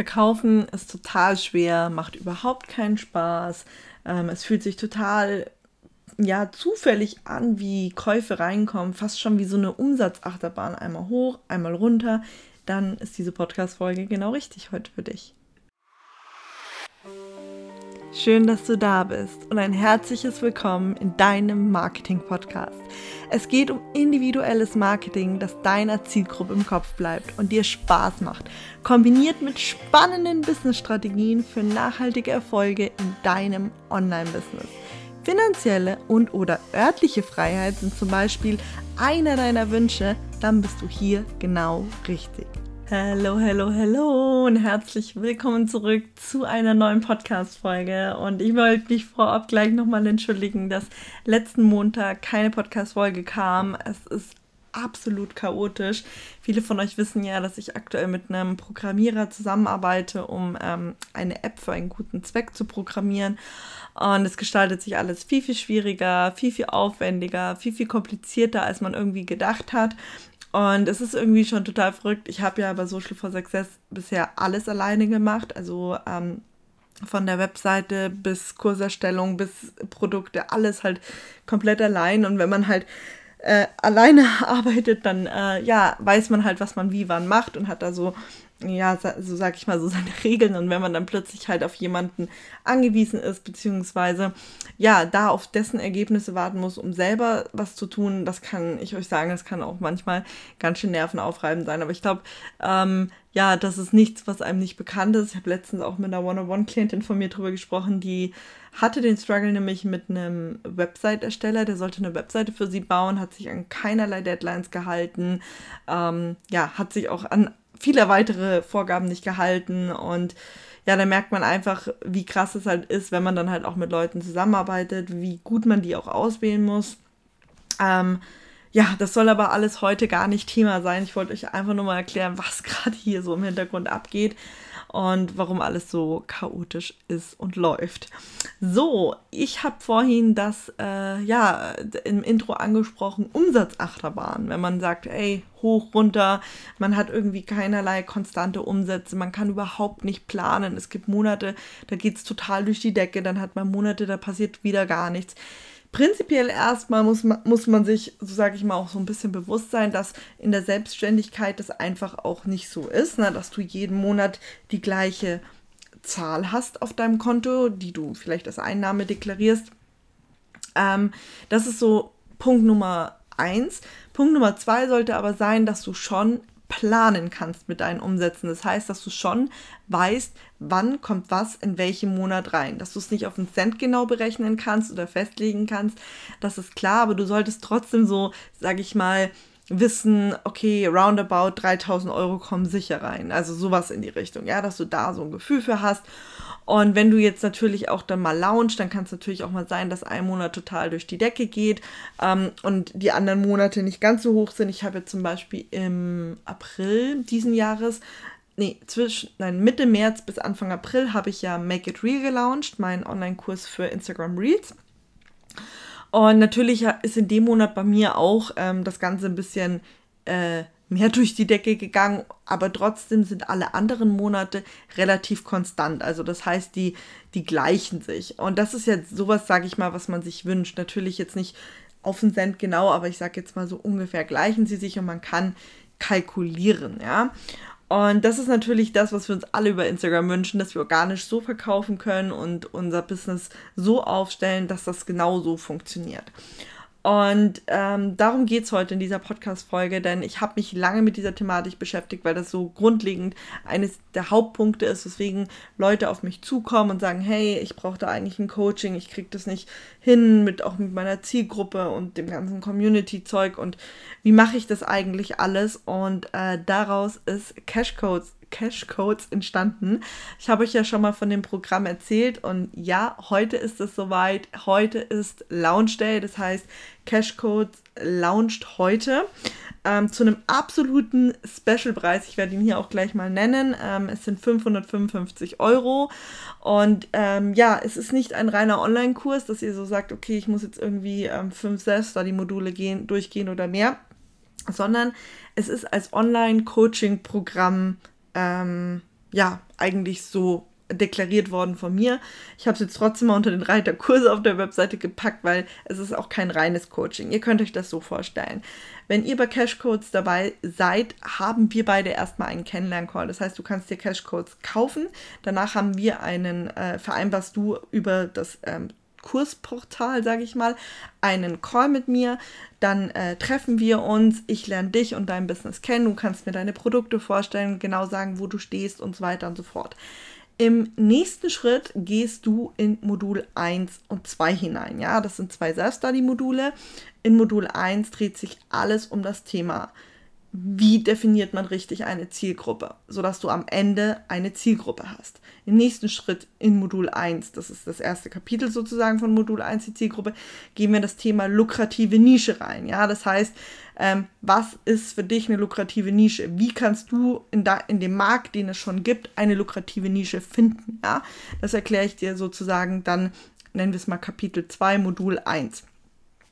Verkaufen ist total schwer, macht überhaupt keinen Spaß. Ähm, es fühlt sich total ja, zufällig an, wie Käufe reinkommen, fast schon wie so eine Umsatzachterbahn, einmal hoch, einmal runter, dann ist diese Podcast-Folge genau richtig heute für dich. Schön, dass du da bist und ein herzliches Willkommen in deinem Marketing-Podcast. Es geht um individuelles Marketing, das deiner Zielgruppe im Kopf bleibt und dir Spaß macht, kombiniert mit spannenden Business-Strategien für nachhaltige Erfolge in deinem Online-Business. Finanzielle und oder örtliche Freiheit sind zum Beispiel einer deiner Wünsche, dann bist du hier genau richtig. Hallo, hallo, hallo und herzlich willkommen zurück zu einer neuen Podcast-Folge. Und ich wollte mich vorab gleich nochmal entschuldigen, dass letzten Montag keine Podcast-Folge kam. Es ist absolut chaotisch. Viele von euch wissen ja, dass ich aktuell mit einem Programmierer zusammenarbeite, um ähm, eine App für einen guten Zweck zu programmieren. Und es gestaltet sich alles viel, viel schwieriger, viel, viel aufwendiger, viel, viel komplizierter, als man irgendwie gedacht hat. Und es ist irgendwie schon total verrückt. Ich habe ja bei Social for Success bisher alles alleine gemacht. Also ähm, von der Webseite bis Kurserstellung bis Produkte, alles halt komplett allein. Und wenn man halt äh, alleine arbeitet, dann äh, ja, weiß man halt, was man wie wann macht und hat da so ja, so sag ich mal, so seine Regeln. Und wenn man dann plötzlich halt auf jemanden angewiesen ist, beziehungsweise ja, da auf dessen Ergebnisse warten muss, um selber was zu tun, das kann ich euch sagen, das kann auch manchmal ganz schön nervenaufreibend sein. Aber ich glaube, ähm, ja, das ist nichts, was einem nicht bekannt ist. Ich habe letztens auch mit einer One-on-One-Klientin von mir drüber gesprochen, die hatte den Struggle nämlich mit einem Website-Ersteller, der sollte eine Webseite für sie bauen, hat sich an keinerlei Deadlines gehalten, ähm, ja, hat sich auch an viele weitere Vorgaben nicht gehalten und ja, da merkt man einfach, wie krass es halt ist, wenn man dann halt auch mit Leuten zusammenarbeitet, wie gut man die auch auswählen muss. Ähm, ja, das soll aber alles heute gar nicht Thema sein. Ich wollte euch einfach nur mal erklären, was gerade hier so im Hintergrund abgeht und warum alles so chaotisch ist und läuft. So, ich habe vorhin das äh, ja im Intro angesprochen, Umsatzachterbahn. Wenn man sagt, ey, hoch, runter, man hat irgendwie keinerlei konstante Umsätze, man kann überhaupt nicht planen. Es gibt Monate, da geht es total durch die Decke, dann hat man Monate, da passiert wieder gar nichts prinzipiell erstmal muss man, muss man sich, so sage ich mal, auch so ein bisschen bewusst sein, dass in der Selbstständigkeit das einfach auch nicht so ist, ne? dass du jeden Monat die gleiche Zahl hast auf deinem Konto, die du vielleicht als Einnahme deklarierst. Ähm, das ist so Punkt Nummer eins. Punkt Nummer zwei sollte aber sein, dass du schon planen kannst mit deinen Umsätzen. Das heißt, dass du schon weißt, wann kommt was in welchem Monat rein. Dass du es nicht auf den Cent genau berechnen kannst oder festlegen kannst, das ist klar, aber du solltest trotzdem so, sag ich mal, wissen, okay, roundabout 3000 Euro kommen sicher rein. Also sowas in die Richtung, ja, dass du da so ein Gefühl für hast. Und wenn du jetzt natürlich auch dann mal launch, dann kann es natürlich auch mal sein, dass ein Monat total durch die Decke geht ähm, und die anderen Monate nicht ganz so hoch sind. Ich habe jetzt zum Beispiel im April diesen Jahres nee, zwischen, nein, Mitte März bis Anfang April habe ich ja Make It Real gelauncht, meinen Online-Kurs für Instagram Reels. Und natürlich ist in dem Monat bei mir auch ähm, das Ganze ein bisschen äh, mehr durch die Decke gegangen, aber trotzdem sind alle anderen Monate relativ konstant. Also das heißt, die, die gleichen sich. Und das ist jetzt sowas, sage ich mal, was man sich wünscht. Natürlich jetzt nicht auf den Cent genau, aber ich sage jetzt mal so ungefähr gleichen sie sich und man kann kalkulieren, ja. Und das ist natürlich das, was wir uns alle über Instagram wünschen, dass wir organisch so verkaufen können und unser Business so aufstellen, dass das genau so funktioniert. Und ähm, darum geht es heute in dieser Podcast-Folge, denn ich habe mich lange mit dieser Thematik beschäftigt, weil das so grundlegend eines der Hauptpunkte ist, weswegen Leute auf mich zukommen und sagen, hey, ich brauche da eigentlich ein Coaching, ich kriege das nicht hin, mit auch mit meiner Zielgruppe und dem ganzen Community-Zeug und wie mache ich das eigentlich alles? Und äh, daraus ist Cashcodes Cashcodes entstanden. Ich habe euch ja schon mal von dem Programm erzählt und ja, heute ist es soweit. Heute ist Launch Day, das heißt Cashcodes launcht heute ähm, zu einem absoluten Specialpreis. Ich werde ihn hier auch gleich mal nennen. Ähm, es sind 555 Euro und ähm, ja, es ist nicht ein reiner Online-Kurs, dass ihr so sagt, okay, ich muss jetzt irgendwie ähm, fünf Self-Study-Module gehen, durchgehen oder mehr, sondern es ist als Online-Coaching-Programm ähm, ja, eigentlich so deklariert worden von mir. Ich habe es jetzt trotzdem mal unter den Reiter Kurse auf der Webseite gepackt, weil es ist auch kein reines Coaching. Ihr könnt euch das so vorstellen. Wenn ihr bei Cashcodes dabei seid, haben wir beide erstmal einen Kennenlern-Call. Das heißt, du kannst dir Cashcodes kaufen. Danach haben wir einen, äh, vereinbarst du über das ähm, Kursportal, sage ich mal, einen Call mit mir. Dann äh, treffen wir uns. Ich lerne dich und dein Business kennen. Du kannst mir deine Produkte vorstellen, genau sagen, wo du stehst und so weiter und so fort. Im nächsten Schritt gehst du in Modul 1 und 2 hinein. Ja, das sind zwei Self-Study-Module. In Modul 1 dreht sich alles um das Thema wie definiert man richtig eine Zielgruppe, sodass du am Ende eine Zielgruppe hast. Im nächsten Schritt in Modul 1, das ist das erste Kapitel sozusagen von Modul 1, die Zielgruppe, gehen wir das Thema lukrative Nische rein. Ja, das heißt, ähm, was ist für dich eine lukrative Nische? Wie kannst du in, da, in dem Markt, den es schon gibt, eine lukrative Nische finden? Ja, das erkläre ich dir sozusagen dann, nennen wir es mal Kapitel 2, Modul 1.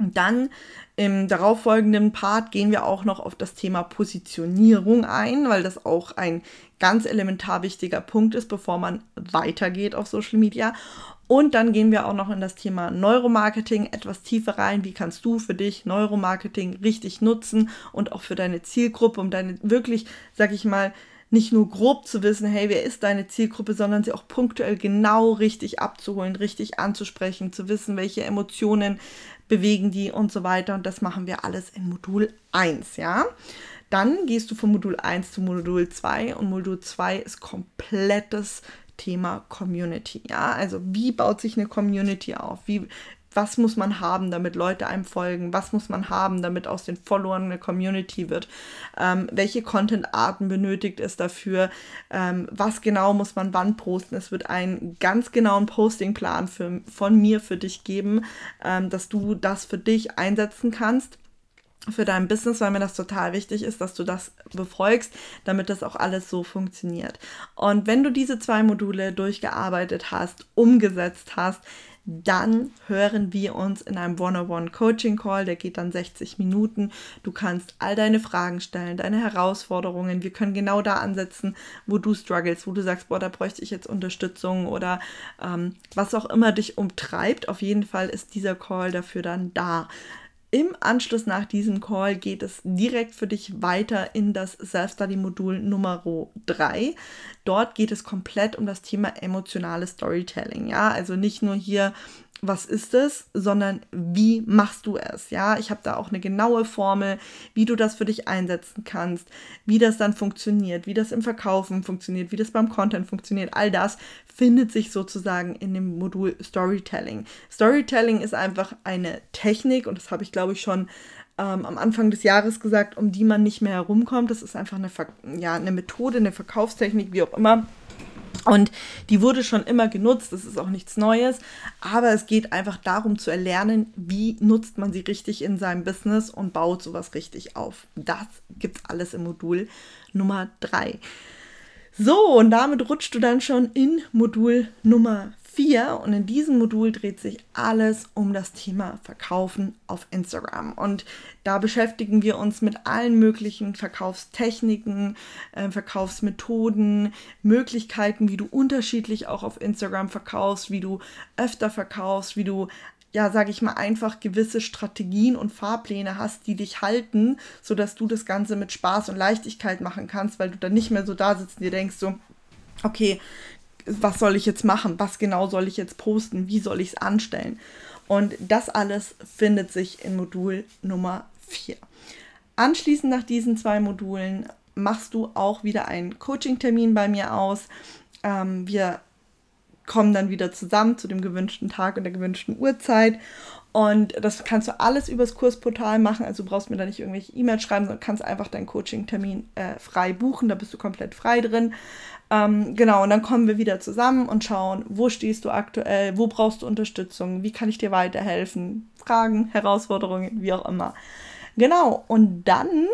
Und dann im darauffolgenden Part gehen wir auch noch auf das Thema Positionierung ein, weil das auch ein ganz elementar wichtiger Punkt ist, bevor man weitergeht auf Social Media. Und dann gehen wir auch noch in das Thema Neuromarketing etwas tiefer rein. Wie kannst du für dich Neuromarketing richtig nutzen und auch für deine Zielgruppe, um deine wirklich, sag ich mal, nicht nur grob zu wissen, hey, wer ist deine Zielgruppe, sondern sie auch punktuell genau richtig abzuholen, richtig anzusprechen, zu wissen, welche Emotionen bewegen die und so weiter. Und das machen wir alles in Modul 1, ja. Dann gehst du von Modul 1 zu Modul 2 und Modul 2 ist komplettes Thema Community, ja. Also wie baut sich eine Community auf? Wie, was muss man haben, damit Leute einem folgen? Was muss man haben, damit aus den Followern eine Community wird? Ähm, welche Content-Arten benötigt es dafür? Ähm, was genau muss man wann posten? Es wird einen ganz genauen Postingplan für, von mir für dich geben, ähm, dass du das für dich einsetzen kannst für dein Business, weil mir das total wichtig ist, dass du das befolgst, damit das auch alles so funktioniert. Und wenn du diese zwei Module durchgearbeitet hast, umgesetzt hast, dann hören wir uns in einem One-on-One-Coaching-Call, der geht dann 60 Minuten. Du kannst all deine Fragen stellen, deine Herausforderungen. Wir können genau da ansetzen, wo du struggles, wo du sagst, boah, da bräuchte ich jetzt Unterstützung oder ähm, was auch immer dich umtreibt. Auf jeden Fall ist dieser Call dafür dann da. Im Anschluss nach diesem Call geht es direkt für dich weiter in das Self-Study-Modul Nummer 3. Dort geht es komplett um das Thema emotionales Storytelling. Ja, also nicht nur hier was ist es, sondern wie machst du es? Ja, ich habe da auch eine genaue Formel, wie du das für dich einsetzen kannst, wie das dann funktioniert, wie das im Verkaufen funktioniert, wie das beim Content funktioniert. All das findet sich sozusagen in dem Modul Storytelling. Storytelling ist einfach eine Technik und das habe ich glaube ich schon ähm, am Anfang des Jahres gesagt, um die man nicht mehr herumkommt. Das ist einfach eine, ja, eine Methode, eine Verkaufstechnik, wie auch immer und die wurde schon immer genutzt, das ist auch nichts Neues, aber es geht einfach darum zu erlernen, wie nutzt man sie richtig in seinem Business und baut sowas richtig auf. Das gibt es alles im Modul Nummer 3. So, und damit rutschst du dann schon in Modul Nummer 4 und in diesem Modul dreht sich alles um das Thema Verkaufen auf Instagram. Und da beschäftigen wir uns mit allen möglichen Verkaufstechniken, äh, Verkaufsmethoden, Möglichkeiten, wie du unterschiedlich auch auf Instagram verkaufst, wie du öfter verkaufst, wie du ja, sage ich mal, einfach gewisse Strategien und Fahrpläne hast, die dich halten, sodass du das Ganze mit Spaß und Leichtigkeit machen kannst, weil du dann nicht mehr so da sitzt und dir denkst so, okay, was soll ich jetzt machen? Was genau soll ich jetzt posten? Wie soll ich es anstellen? Und das alles findet sich in Modul Nummer 4. Anschließend nach diesen zwei Modulen machst du auch wieder einen Coaching-Termin bei mir aus. Ähm, wir kommen dann wieder zusammen zu dem gewünschten Tag und der gewünschten Uhrzeit. Und das kannst du alles übers Kursportal machen. Also du brauchst mir da nicht irgendwelche E-Mails schreiben, sondern kannst einfach deinen Coaching-Termin äh, frei buchen. Da bist du komplett frei drin. Ähm, genau, und dann kommen wir wieder zusammen und schauen, wo stehst du aktuell, wo brauchst du Unterstützung, wie kann ich dir weiterhelfen, Fragen, Herausforderungen, wie auch immer. Genau, und dann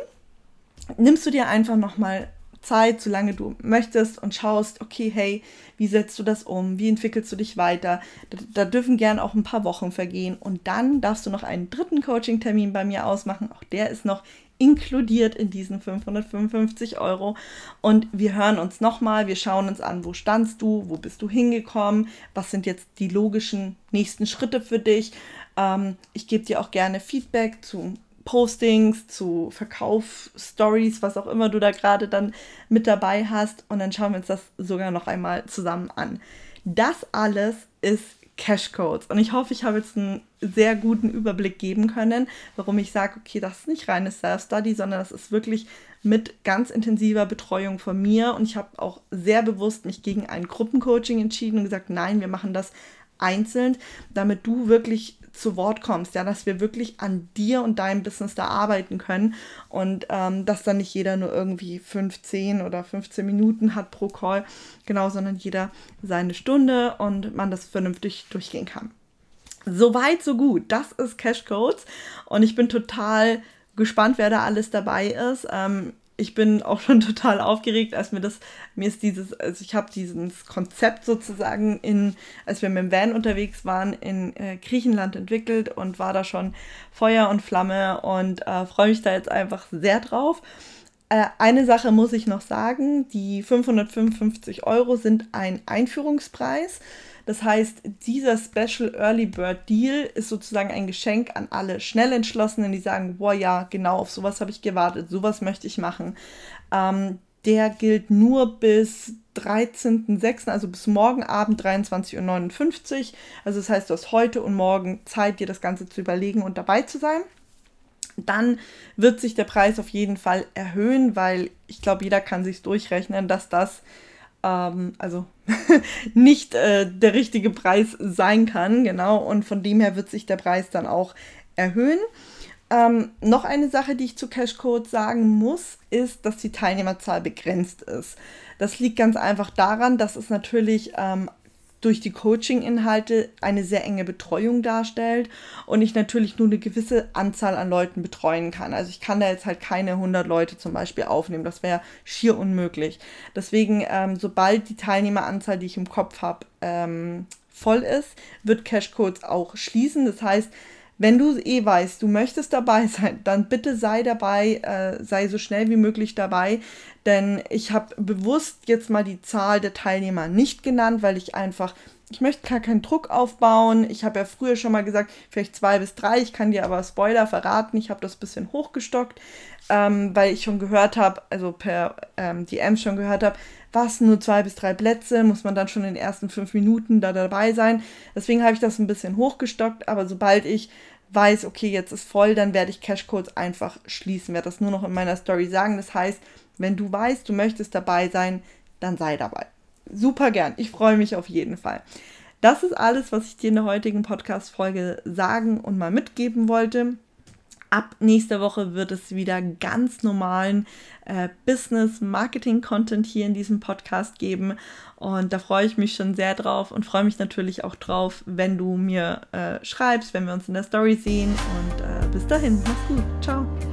nimmst du dir einfach nochmal Zeit, solange du möchtest und schaust, okay, hey, wie setzt du das um? Wie entwickelst du dich weiter? Da, da dürfen gern auch ein paar Wochen vergehen und dann darfst du noch einen dritten Coaching-Termin bei mir ausmachen. Auch der ist noch inkludiert in diesen 555 Euro. Und wir hören uns nochmal, wir schauen uns an, wo standst du, wo bist du hingekommen, was sind jetzt die logischen nächsten Schritte für dich. Ähm, ich gebe dir auch gerne Feedback zu Postings, zu Verkaufsstories, was auch immer du da gerade dann mit dabei hast. Und dann schauen wir uns das sogar noch einmal zusammen an. Das alles ist Cashcodes. Und ich hoffe, ich habe jetzt einen sehr guten Überblick geben können, warum ich sage, okay, das ist nicht reines Self-Study, sondern das ist wirklich mit ganz intensiver Betreuung von mir. Und ich habe auch sehr bewusst mich gegen ein Gruppencoaching entschieden und gesagt, nein, wir machen das einzeln, damit du wirklich zu Wort kommst, ja, dass wir wirklich an dir und deinem Business da arbeiten können und ähm, dass dann nicht jeder nur irgendwie 15 oder 15 Minuten hat pro Call, genau, sondern jeder seine Stunde und man das vernünftig durchgehen kann. Soweit, so gut. Das ist Cash Codes und ich bin total gespannt, wer da alles dabei ist. Ähm, ich bin auch schon total aufgeregt, als mir das, mir ist dieses, also ich habe dieses Konzept sozusagen in, als wir mit dem Van unterwegs waren, in äh, Griechenland entwickelt und war da schon Feuer und Flamme und äh, freue mich da jetzt einfach sehr drauf. Äh, eine Sache muss ich noch sagen, die 555 Euro sind ein Einführungspreis. Das heißt, dieser Special Early Bird Deal ist sozusagen ein Geschenk an alle Schnellentschlossenen, die sagen, boah ja, genau, auf sowas habe ich gewartet, sowas möchte ich machen. Ähm, der gilt nur bis 13.06., also bis morgen Abend 23.59 Uhr. Also das heißt, du hast heute und morgen Zeit, dir das Ganze zu überlegen und dabei zu sein. Dann wird sich der Preis auf jeden Fall erhöhen, weil ich glaube, jeder kann sich durchrechnen, dass das ähm, also nicht äh, der richtige Preis sein kann, genau. Und von dem her wird sich der Preis dann auch erhöhen. Ähm, noch eine Sache, die ich zu Cashcode sagen muss, ist, dass die Teilnehmerzahl begrenzt ist. Das liegt ganz einfach daran, dass es natürlich ähm, durch die Coaching-Inhalte eine sehr enge Betreuung darstellt und ich natürlich nur eine gewisse Anzahl an Leuten betreuen kann. Also ich kann da jetzt halt keine 100 Leute zum Beispiel aufnehmen. Das wäre schier unmöglich. Deswegen, ähm, sobald die Teilnehmeranzahl, die ich im Kopf habe, ähm, voll ist, wird Cashcodes auch schließen. Das heißt, wenn du eh weißt, du möchtest dabei sein, dann bitte sei dabei, äh, sei so schnell wie möglich dabei, denn ich habe bewusst jetzt mal die Zahl der Teilnehmer nicht genannt, weil ich einfach, ich möchte gar keinen Druck aufbauen. Ich habe ja früher schon mal gesagt, vielleicht zwei bis drei. Ich kann dir aber Spoiler verraten. Ich habe das ein bisschen hochgestockt, ähm, weil ich schon gehört habe, also per ähm, DMs schon gehört habe, was, nur zwei bis drei Plätze, muss man dann schon in den ersten fünf Minuten da dabei sein. Deswegen habe ich das ein bisschen hochgestockt, aber sobald ich weiß, okay, jetzt ist voll, dann werde ich Cashcodes einfach schließen, werde das nur noch in meiner Story sagen. Das heißt, wenn du weißt, du möchtest dabei sein, dann sei dabei. Super gern. Ich freue mich auf jeden Fall. Das ist alles, was ich dir in der heutigen Podcast-Folge sagen und mal mitgeben wollte. Ab nächster Woche wird es wieder ganz normalen äh, Business-Marketing-Content hier in diesem Podcast geben. Und da freue ich mich schon sehr drauf und freue mich natürlich auch drauf, wenn du mir äh, schreibst, wenn wir uns in der Story sehen. Und äh, bis dahin, mach's gut. Ciao.